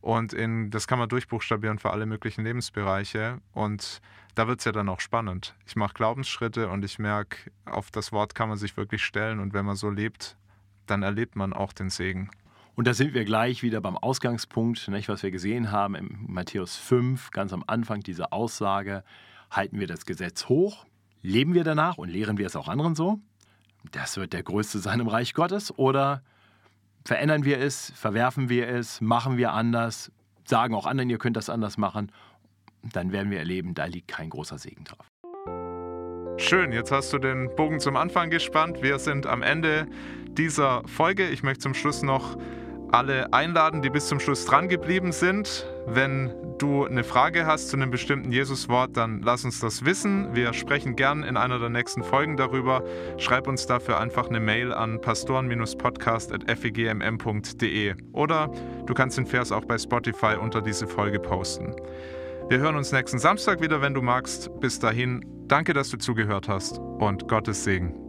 Und in, das kann man durchbuchstabieren für alle möglichen Lebensbereiche. Und da wird es ja dann auch spannend. Ich mache Glaubensschritte und ich merke, auf das Wort kann man sich wirklich stellen. Und wenn man so lebt, dann erlebt man auch den Segen. Und da sind wir gleich wieder beim Ausgangspunkt, nicht, was wir gesehen haben im Matthäus 5, ganz am Anfang diese Aussage, halten wir das Gesetz hoch, leben wir danach und lehren wir es auch anderen so? Das wird der Größte sein im Reich Gottes oder verändern wir es, verwerfen wir es, machen wir anders, sagen auch anderen, ihr könnt das anders machen, dann werden wir erleben, da liegt kein großer Segen drauf. Schön, jetzt hast du den Bogen zum Anfang gespannt. Wir sind am Ende dieser Folge. Ich möchte zum Schluss noch alle einladen, die bis zum Schluss dran geblieben sind. Wenn du eine Frage hast zu einem bestimmten Jesuswort, dann lass uns das wissen. Wir sprechen gern in einer der nächsten Folgen darüber. Schreib uns dafür einfach eine Mail an pastoren-podcast.fegmm.de oder du kannst den Vers auch bei Spotify unter diese Folge posten. Wir hören uns nächsten Samstag wieder, wenn du magst. Bis dahin, danke, dass du zugehört hast und Gottes Segen.